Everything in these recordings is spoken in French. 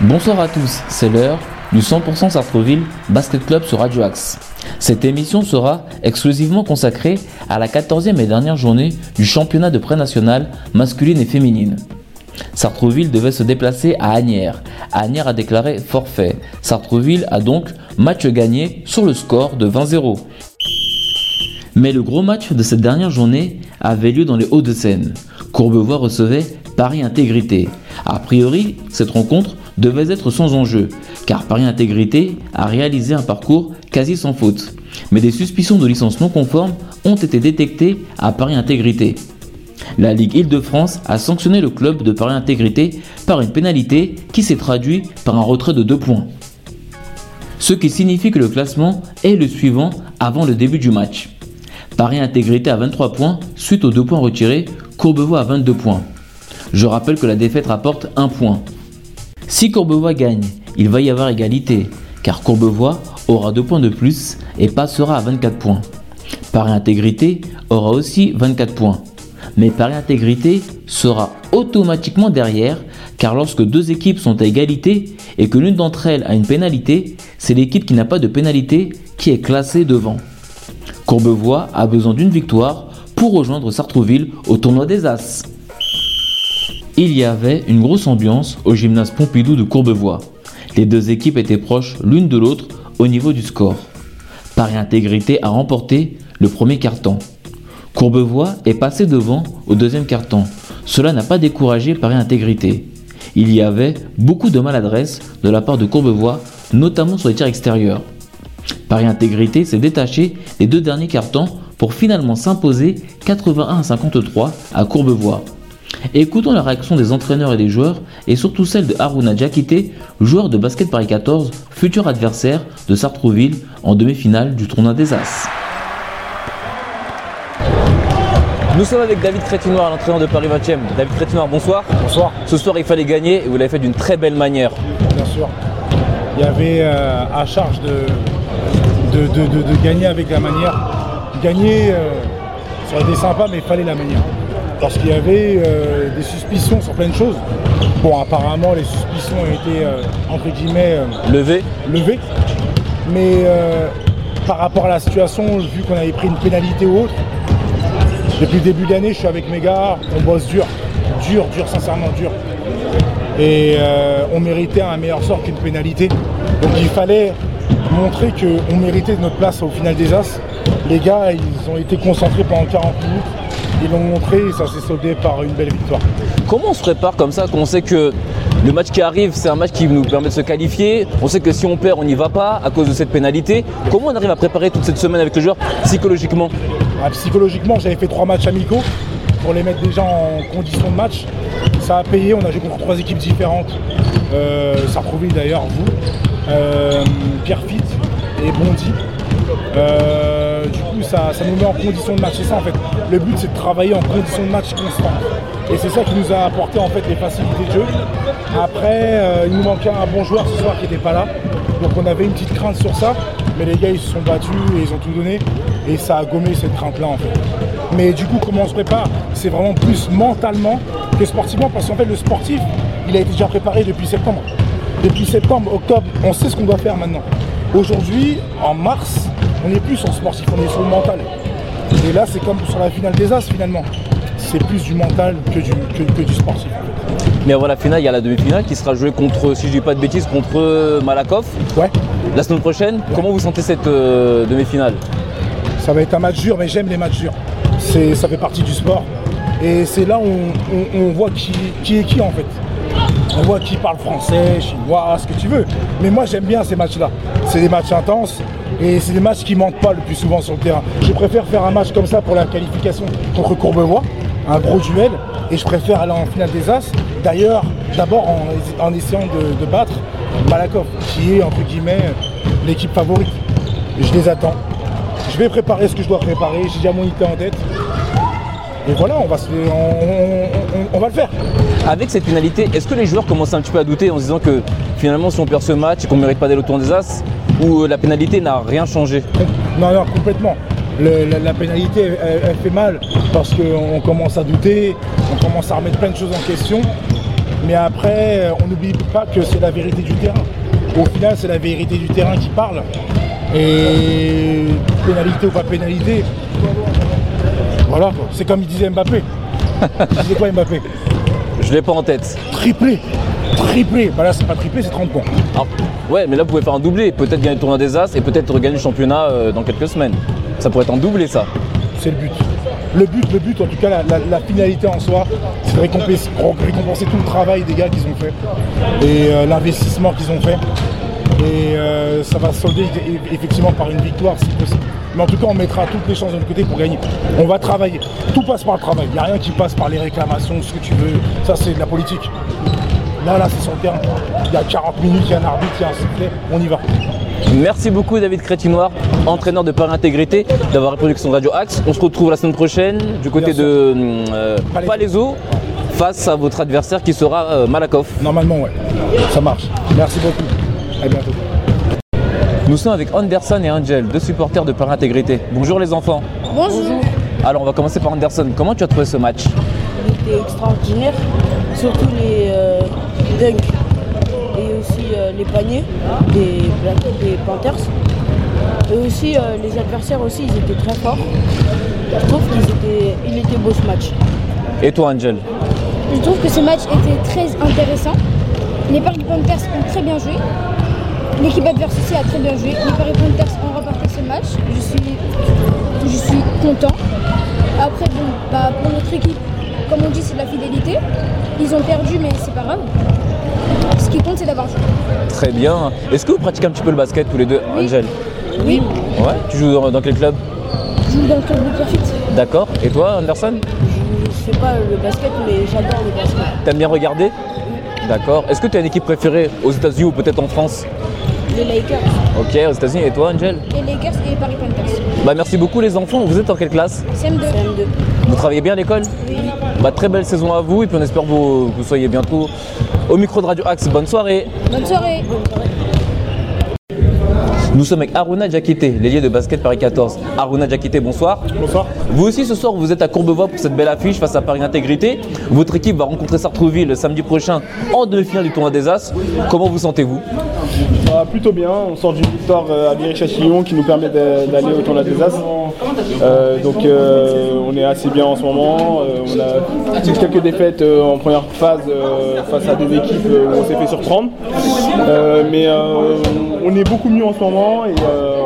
Bonsoir à tous, c'est l'heure du 100% Sartreville Basket Club sur Radio Axe. Cette émission sera exclusivement consacrée à la 14e et dernière journée du championnat de pré-national masculine et féminine. Sartreville devait se déplacer à Agnières. Agnières a déclaré forfait. Sartreville a donc match gagné sur le score de 20-0. Mais le gros match de cette dernière journée avait lieu dans les Hauts-de-Seine. Courbevoie recevait Paris Intégrité. A priori, cette rencontre devait être sans enjeu, car Paris Intégrité a réalisé un parcours quasi sans faute. Mais des suspicions de licence non conforme ont été détectées à Paris Intégrité. La Ligue Île-de-France a sanctionné le club de Paris Intégrité par une pénalité qui s'est traduite par un retrait de 2 points. Ce qui signifie que le classement est le suivant avant le début du match. Paris Intégrité à 23 points suite aux 2 points retirés, Courbevoie à 22 points. Je rappelle que la défaite rapporte 1 point. Si Courbevoie gagne, il va y avoir égalité, car Courbevoie aura 2 points de plus et passera à 24 points. Paris Intégrité aura aussi 24 points. Mais Paris Intégrité sera automatiquement derrière, car lorsque deux équipes sont à égalité et que l'une d'entre elles a une pénalité, c'est l'équipe qui n'a pas de pénalité qui est classée devant. Courbevoie a besoin d'une victoire pour rejoindre Sartrouville au tournoi des As. Il y avait une grosse ambiance au gymnase Pompidou de Courbevoie. Les deux équipes étaient proches l'une de l'autre au niveau du score. Paris Intégrité a remporté le premier carton. Courbevoie est passé devant au deuxième carton. Cela n'a pas découragé Paris Intégrité. Il y avait beaucoup de maladresse de la part de Courbevoie, notamment sur les tirs extérieurs. Paris Intégrité s'est détaché des deux derniers cartons pour finalement s'imposer 81 à 53 à Courbevoie. Écoutons la réaction des entraîneurs et des joueurs, et surtout celle de Haruna Diakité, joueur de basket Paris 14, futur adversaire de Sartrouville en demi-finale du tournoi des As. Nous sommes avec David Crétinoir, l'entraîneur de Paris 20e. David Crétinoir, bonsoir. Bonsoir. Ce soir, il fallait gagner et vous l'avez fait d'une très belle manière. Bien sûr. Il y avait euh, à charge de, de, de, de, gagner avec la manière. Gagner, euh, ça aurait été sympa, mais il fallait la manière parce qu'il y avait euh, des suspicions sur plein de choses. Bon, apparemment, les suspicions ont été, euh, entre guillemets, euh, levées. levées. Mais par rapport à la situation, vu qu'on avait pris une pénalité ou autre, depuis le début d'année, je suis avec mes gars, on bosse dur, dur, dur, sincèrement dur. Et on méritait un meilleur sort qu'une pénalité. Donc il fallait montrer qu'on méritait notre place au final des As. Les gars, ils ont été concentrés pendant 40 minutes ils l'ont montré et ça s'est soldé par une belle victoire. Comment on se prépare comme ça quand on sait que le match qui arrive, c'est un match qui nous permet de se qualifier On sait que si on perd, on n'y va pas à cause de cette pénalité. Comment on arrive à préparer toute cette semaine avec le joueur psychologiquement? Ah, Psychologiquement, j'avais fait trois matchs amicaux pour les mettre déjà en condition de match. Ça a payé, on a joué contre trois équipes différentes. Euh, ça a d'ailleurs, vous, euh, Pierre Fit et Bondy. Euh, du coup, ça, nous met en condition de match. C'est ça en fait. Le but, c'est de travailler en condition de match constante. Et c'est ça qui nous a apporté en fait les facilités de jeu. Après, euh, il nous manquait un bon joueur ce soir qui n'était pas là. Donc on avait une petite crainte sur ça. Mais les gars, ils se sont battus et ils ont tout donné. Et ça a gommé cette crainte-là en fait. Mais du coup, comment on se prépare? C'est vraiment plus mentalement que sportivement. Parce qu'en fait, le sportif, il a été déjà préparé depuis septembre. Depuis septembre, octobre, on sait ce qu'on doit faire maintenant. Aujourd'hui, en mars, on n'est plus sur le sportif, on est sur le mental. Et là, c'est comme sur la finale des As finalement. C'est plus du mental que du, que, du sportif. Mais avant la finale, il y a la demi-finale qui sera jouée contre, si je dis pas de bêtises, contre Malakoff. Ouais. La semaine prochaine, comment vous sentez cette euh, demi-finale? Ça va être un match dur, mais j'aime les matchs durs. Ça fait partie du sport. Et c'est là où on, voit qui, qui est qui en fait. On voit qui parle français, chinois, ce que tu veux. Mais moi j'aime bien ces matchs-là. C'est des matchs intenses et c'est des matchs qui mentent pas le plus souvent sur le terrain. Je préfère faire un match comme ça pour la qualification contre Courbevoie, un gros duel, et je préfère aller en finale des As. D'ailleurs, d'abord en, essayant de, battre Malakoff, qui est entre guillemets l'équipe favorite. Je les attends. Je vais préparer ce que je dois préparer. J'ai déjà mon idée en tête. Et voilà, on, va on va le faire. Avec cette pénalité, est-ce que les joueurs commencent un petit peu à douter en se disant que finalement si on perd ce match et qu'on ne mérite pas d'aller au tour des As, ou euh, la pénalité n'a rien changé? Non, non, complètement. La, pénalité, elle, fait mal parce qu'on commence à douter, on commence à remettre plein de choses en question. Mais après, euh, on n'oublie pas que c'est la vérité du terrain. Au final, c'est la vérité du terrain qui parle. Et pénalité ou pas pénalité, voilà, c'est comme il disait Mbappé. Il disait quoi Mbappé? Je l'ai pas en tête. Triplé Triplé Bah là, c'est pas triplé, c'est 30 points. Ah, ouais, mais là vous pouvez faire un doublé, peut-être gagner le tournoi des As et peut-être regagner le championnat euh, dans quelques semaines. Ça pourrait être un doublé ça. C'est le but. Le but, le but, en tout cas, la, la- la finalité en soi, c'est de récompenser, récompenser tout le travail des gars qu'ils ont fait et euh, l'investissement qu'ils ont fait. Et euh, ça va se solder effectivement par une victoire si possible. Mais en tout cas, on mettra toutes les chances de notre côté pour gagner. On va travailler. Tout passe par le travail. Il n'y a rien qui passe par les réclamations, ce que tu veux. Ça, c'est de la politique. Là, là, c'est sur le terrain. Il y a 40 minutes, il y a un arbitre, il y a un sifflet. On y va. Merci beaucoup David Crétinoir, entraîneur de Paris Intégrité, d'avoir répondu à son Radio Axe. On se retrouve la semaine prochaine du côté de euh. Palaiseau face à votre adversaire qui sera euh, Malakoff. Normalement, ouais. Ça marche. Merci beaucoup. À bientôt. Nous sommes avec Anderson et Angel, deux supporters de Paris Intégrité. Bonjour les enfants. Bonjour. Alors on va commencer par Anderson. Comment tu as trouvé ce match Il était extraordinaire, surtout les euh, dunks et aussi euh, les paniers des, Black- des Panthers. Et aussi euh, les adversaires aussi, ils étaient très forts. Je trouve qu'ils étaient, il était beau ce match. Et toi Angel Je trouve que ce match était très intéressant. Les Paris Panthers ont très bien joué. L'équipe adverse aussi a très bien joué. Les Paris Panthers ont remporté ce match. Je suis, je suis content. Après, bon, bah, pour notre équipe, comme on dit, c'est de la fidélité. Ils ont perdu, mais c'est pas grave. Ce qui compte, c'est d'avoir joué. Très bien. Est-ce que vous pratiquez un petit peu le basket tous les deux Oui. Angel Oui, Ouais. Tu joues dans, dans quel club je joue dans le club de Pierrefitte. D'accord. Et toi Anderson Je fais pas le basket, mais j'adore le basket. T'aimes bien regarder D'accord. Est-ce que tu as une équipe préférée aux États-Unis ou peut-être en France Les Lakers, Ok, aux États-Unis. Et toi Angel Les Lakers et les Paris Panthers. Bah merci beaucoup les enfants. Vous êtes en quelle classe CM2. CM2. Vous travaillez bien à l'école Oui. Bah très belle saison à vous et puis on espère que vous, que vous soyez bientôt au micro de Radio Axe. Bonne soirée. Bonne soirée. Nous sommes avec Aruna Diakité, l'ailier de basket Paris 14. Aruna Diakité, bonsoir. Bonsoir. Vous aussi ce soir vous êtes à Courbevoie pour cette belle affiche face à Paris Intégrité. Votre équipe va rencontrer Sartrouville le samedi prochain en demi-finale du tournoi des As. Comment vous sentez-vous? Va plutôt bien, on sort d'une victoire euh, à Viry-Châtillon qui nous permet d'aller au tournoi des As. Euh, donc euh, on est assez bien en ce moment. Euh, on a quelques défaites en première phase face à des équipes où on s'est fait surprendre. Mais on est beaucoup mieux en ce moment et euh,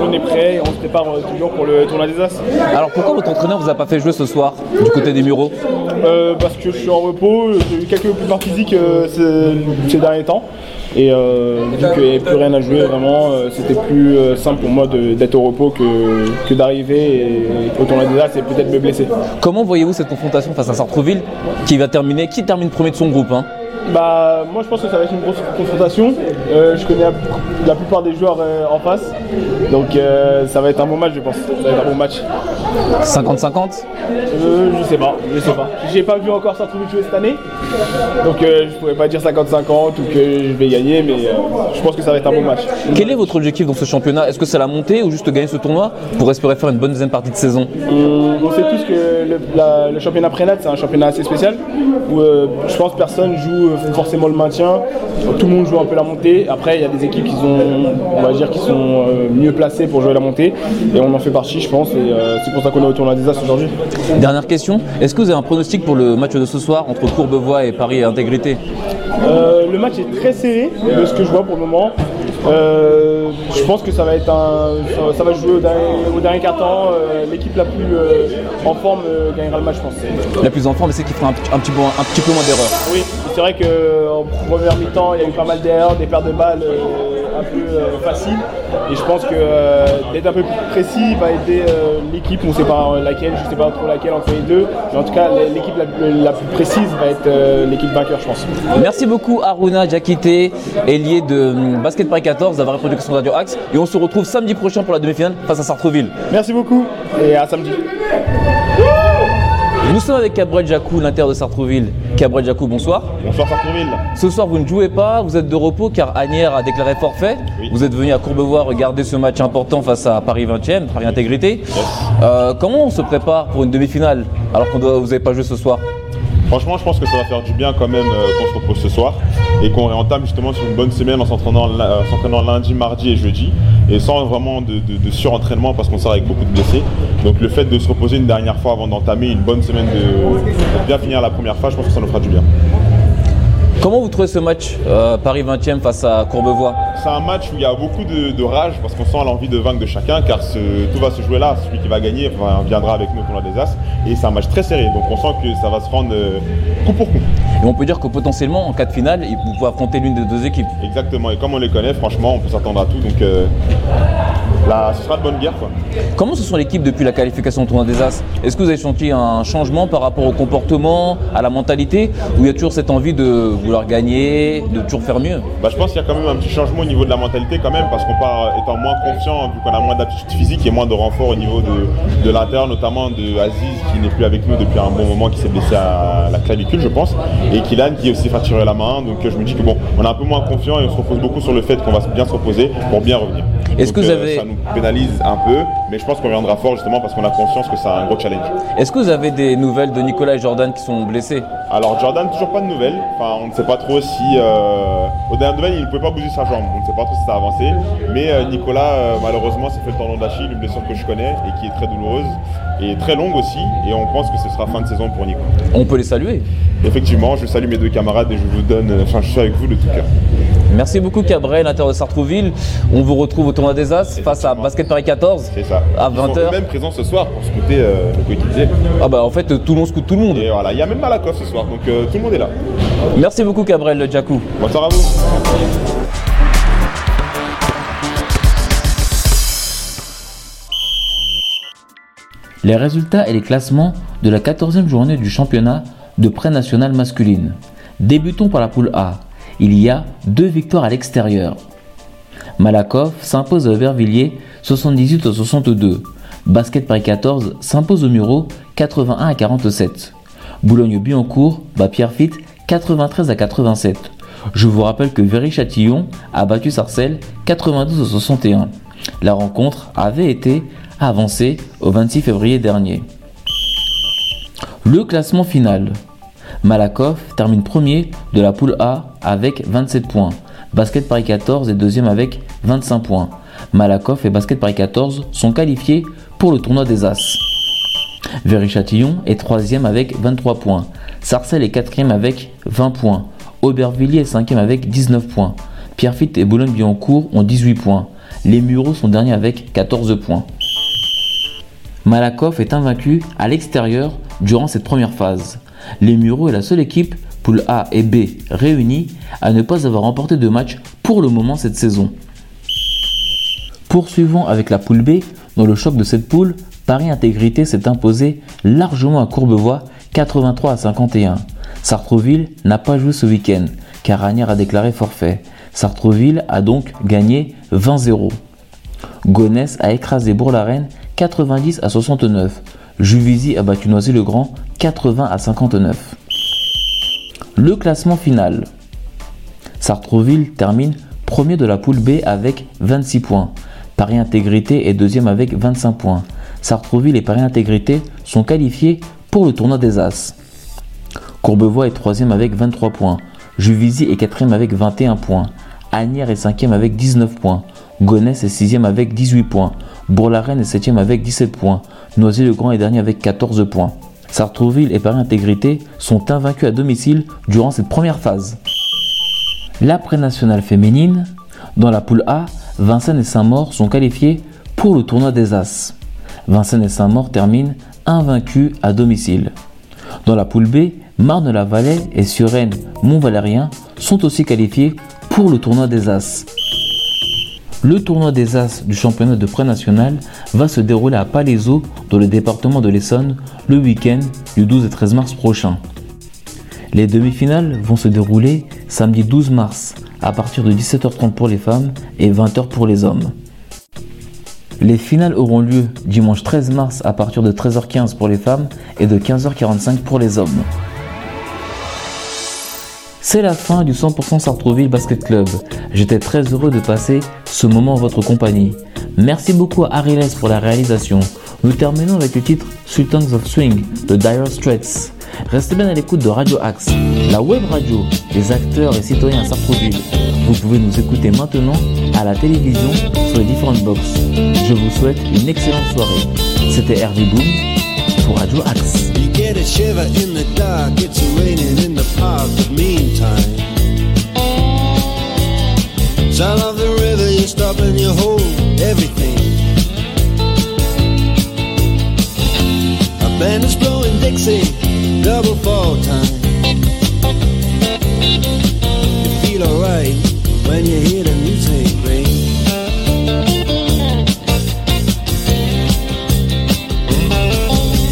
on, est prêt et on se prépare euh, toujours pour le tournoi des As. Alors pourquoi votre entraîneur vous a pas fait jouer ce soir du côté des Mureaux? Euh, parce que je suis en repos, j'ai eu quelques mouvements physiques ces, ces derniers temps. Et vu qu'il n'y avait plus rien à jouer vraiment, c'était plus simple pour moi d'être au repos que, que d'arriver au tournoi des As et peut-être me blesser. Comment voyez-vous cette confrontation face à Sartrouville qui va terminer, qui termine premier de son groupe hein? Bah moi je pense que ça va être une grosse confrontation. Euh, je connais la, plupart des joueurs euh, en face. Donc euh, ça va être un bon match je pense. Ça va être un bon match. 50-50 Euh, je sais pas, je sais pas. J'ai pas vu encore Sartrouville jouer cette année. Donc je pourrais pas dire 50-50 ou que je vais gagner, mais je pense que ça va être un bon match. Quel est votre objectif dans ce championnat? Est-ce que c'est la montée ou juste gagner ce tournoi pour espérer faire une bonne deuxième partie de saison? On, on sait tous que le, la- le championnat prénat c'est un championnat assez spécial où je pense personne joue forcément le maintien. Tout le monde joue un peu la montée. Après il y a des équipes qui sont, on va dire, qui sont euh, mieux placées pour jouer la montée et on en fait partie je pense et euh, c'est pour ça qu'on est au tournoi des As aujourd'hui. Dernière question, est-ce que vous avez un pronostic pour le match de ce soir entre Courbevoie et Paris Intégrité? Euh, le match est très serré de ce que je vois pour le moment. Euh, je pense que ça va être un, ça, ça va jouer au dernier, au dernier quart temps. Euh, L'équipe la plus euh, en forme gagnera le match, je pense. La plus en forme, c'est qu'il fera un, petit- un petit peu, un petit peu moins d'erreurs. Oui, c'est vrai qu'en première mi-temps, il y a eu pas mal d'erreurs, des pertes de balles un peu faciles. Et je pense que d'être un peu plus précis va aider l'équipe. On ne sait pas laquelle, je ne sais pas trop laquelle entre les deux. Mais en tout cas, l'équipe la, plus- la plus précise va être l'équipe vainqueur, je pense. Merci beaucoup Aruna Diakité, ailier de hum, Basket Paris 14 d'avoir répondu question de Radio Axe. Et on se retrouve samedi prochain pour la demi-finale face à Sartreville. Merci beaucoup et à samedi. Nous sommes avec Cabrel Jacou, l'Inter de Sartrouville. Cabrel Jacou, bonsoir. Bonsoir Sartrouville. Ce soir, vous ne jouez pas, vous êtes de repos car Agnières a déclaré forfait. Oui. Vous êtes venu à Courbevoie regarder ce match important face à Paris 20e, Paris Intégrité. Euh, comment on se prépare pour une demi-finale alors que vous n'avez pas joué ce soir? Franchement, je pense que ça va faire du bien quand même euh, qu'on se repose ce soir et qu'on réentame justement sur une bonne semaine en s'entraînant euh, lundi, mardi et jeudi et sans vraiment de surentraînement parce qu'on sort avec beaucoup de blessés. Donc le fait de se reposer une dernière fois avant d'entamer une bonne semaine de, de bien finir la première phase, je pense que ça nous fera du bien. Comment vous trouvez ce match euh, Paris 20e face à Courbevoie? C'est un match où il y a beaucoup de, de rage parce qu'on sent l'envie de vaincre de chacun car ce- tout va se jouer là. Celui qui va gagner enfin, viendra avec nous tournoi des As et c'est un match très serré donc on sent que ça va se rendre euh, coup pour coup. Et on peut dire que potentiellement, en cas de finale, vous pouvez affronter l'une des deux équipes. Exactement, et comme on les connaît, franchement, on peut s'attendre à tout. Donc euh, là, ce sera de bonne guerre. Quoi. Comment se sont l'équipe depuis la qualification au tournoi des As? Est-ce que vous avez senti un changement par rapport au comportement, à la mentalité, ou il y a toujours cette envie de vouloir gagner, de toujours faire mieux? Bah, je pense qu'il y a quand même un petit changement au niveau de la mentalité quand même, parce qu'on part étant moins confiant, vu qu'on a moins d'aptitude physique et moins de renfort au niveau de, de l'intérieur, notamment de Aziz qui n'est plus avec nous depuis un bon moment, qui s'est blessé à la clavicule, je pense, et Kylan qui est aussi fracturé la main. Donc je me dis que bon, on est un peu moins confiant et on se repose beaucoup sur le fait qu'on va bien se reposer pour bien revenir. Est-ce que vous euh, avez- Ça nous pénalise un peu, mais je pense qu'on reviendra fort justement parce qu'on a conscience que c'est un gros challenge. Est-ce que vous avez des nouvelles de Nicolas et Jordan qui sont blessés? Alors Jordan, toujours pas de nouvelles. Enfin, on ne sait pas trop si. Euh... Au dernier nouvelle, il ne pouvait pas bouger sa jambe. On ne sait pas trop si ça a avancé. Mais euh, Nicolas, euh, malheureusement, s'est fait le tendon d'Achille, une blessure que je connais et qui est très douloureuse et très longue aussi. Et on pense que ce sera fin de saison pour Nico. On peut les saluer. Effectivement, je salue mes deux camarades et je vous donne. euh, Enfin, je suis avec vous de tout cœur. Merci beaucoup Cabrel, l'Inter de Sartrouville. On vous retrouve au tournoi des As face à. Basket Paris 14 C'est ça. à Ils sont 20h. eux-mêmes présents ce soir pour scouter euh, le coéquipier. Ah bah en fait tout le monde scoute tout le monde. Et voilà, il y a même Malakoff ce soir, donc euh, tout le monde est là. Merci beaucoup Cabrel Jacou. Bonsoir à vous. Les résultats et les classements de la 14e journée du championnat de pré-national masculine. Débutons par la poule A. Il y a deux victoires à l'extérieur. Malakoff s'impose à Aubervilliers 78 à 62. Basket Paris 14 s'impose au Muro 81 à 47. Boulogne-Billancourt bat Pierrefitte 93 à 87. Je vous rappelle que Véry-Châtillon a battu Sarcelles 92 à 61. La rencontre avait été avancée au 26 février dernier. Le classement final. Malakoff termine premier de la poule A avec 27 points. Basket Paris 14 est deuxième avec 25 points. Malakoff et Basket Paris 14 sont qualifiés pour le tournoi des As. Véry-Châtillon est troisième avec 23 points. Sarcelles est quatrième avec 20 points. Aubervilliers est cinquième avec 19 points. Pierrefitte et Boulogne-Billancourt ont 18 points. Les Mureaux sont derniers avec 14 points. Malakoff est invaincu à l'extérieur durant cette première phase. Les Mureaux est la seule équipe, poule A et B réunies, à ne pas avoir remporté de match pour le moment cette saison. Poursuivons avec la poule B. Dans le choc de cette poule, Paris Intégrité s'est imposé largement à Courbevoie 83 à 51. Sartreville n'a pas joué ce week-end car Ranière a déclaré forfait. Sartreville a donc gagné 20-0. Gonesse a écrasé Bourg-la-Reine 90 à 69. Juvisy a battu Noisy-le-Grand 80 à 59. Le classement final. Sartreville termine premier de la poule B avec 26 points. Paris Intégrité est deuxième avec 25 points. Sartreville et Paris Intégrité sont qualifiés pour le tournoi des As. Courbevoie est troisième avec 23 points. Juvisy est quatrième avec 21 points. Agnières est cinquième avec 19 points. Gonesse est sixième avec 18 points. Bourg-la-Reine est septième avec 17 points. Noisy-le-Grand est dernier avec 14 points. Sartrouville et Paris Intégrité sont invaincus à domicile durant cette première phase. L'après-nationale féminine, dans la poule A, Vincennes et Saint-Maur sont qualifiés pour le tournoi des As. Vincennes et Saint-Maur terminent invaincus à domicile. Dans la poule B, Marne-la-Vallée et Suresnes Mont-Valérien sont aussi qualifiés pour le tournoi des As. Le tournoi des As du championnat de pré-national va se dérouler à Palaiseau dans le département de l'Essonne le week-end du 12 et 13 mars prochain. Les demi-finales vont se dérouler samedi 12 mars à partir de 17h30 pour les femmes et 20h pour les hommes. Les finales auront lieu dimanche 13 mars à partir de 13h15 pour les femmes et de 15h45 pour les hommes. C'est la fin du 100% Sartrouville Basket Club. J'étais très heureux de passer ce moment en votre compagnie. Merci beaucoup à Ariles pour la réalisation. Nous terminons avec le titre Sultans of Swing de Dire Straits. Restez bien à l'écoute de Radio Axe, la web radio des acteurs et citoyens à Sartrouville. Vous pouvez nous écouter maintenant à la télévision sur les différentes boxes. Je vous souhaite une excellente soirée. C'était Hervé Boom pour Radio Axe. Park, but meantime. Sound of the river, you stop and you hold everything. A band is blowing Dixie, double fall time. You feel alright when you hear the music ring.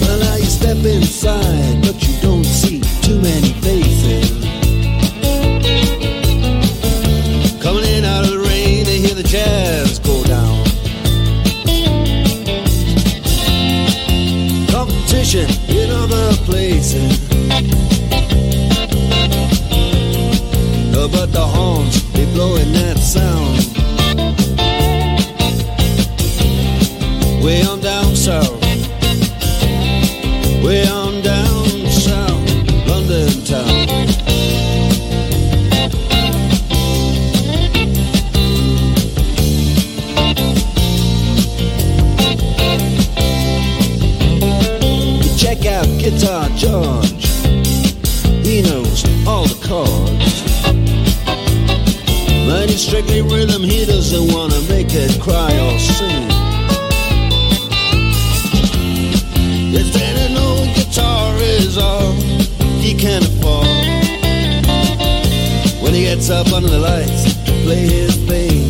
Well, now you step inside, but you don't see too many faces. Blowing that sound. Way on down south. Way on down south, London town. You check out Guitar George. He knows all the chords. But it's strictly rhythm, he doesn't wanna make it cry or sing. If any old guitar is all he can afford. When he gets up under the lights play his thing.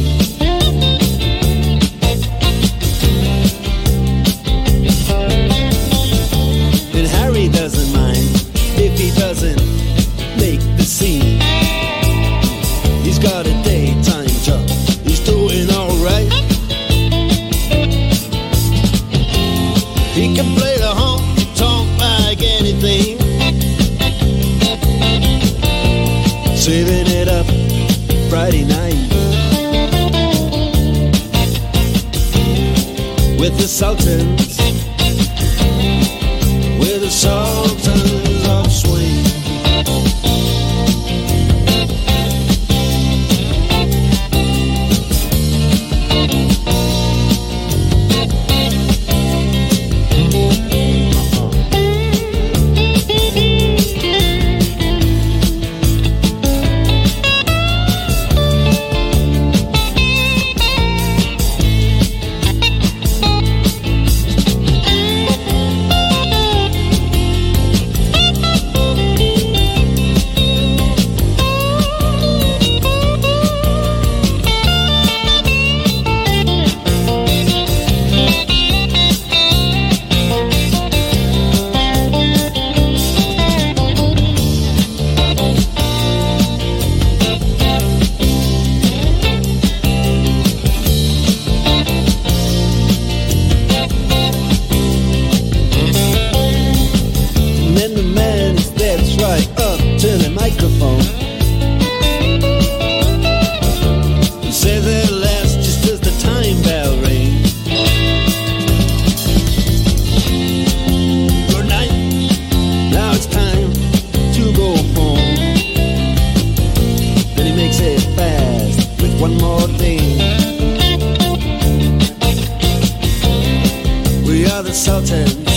Sultan.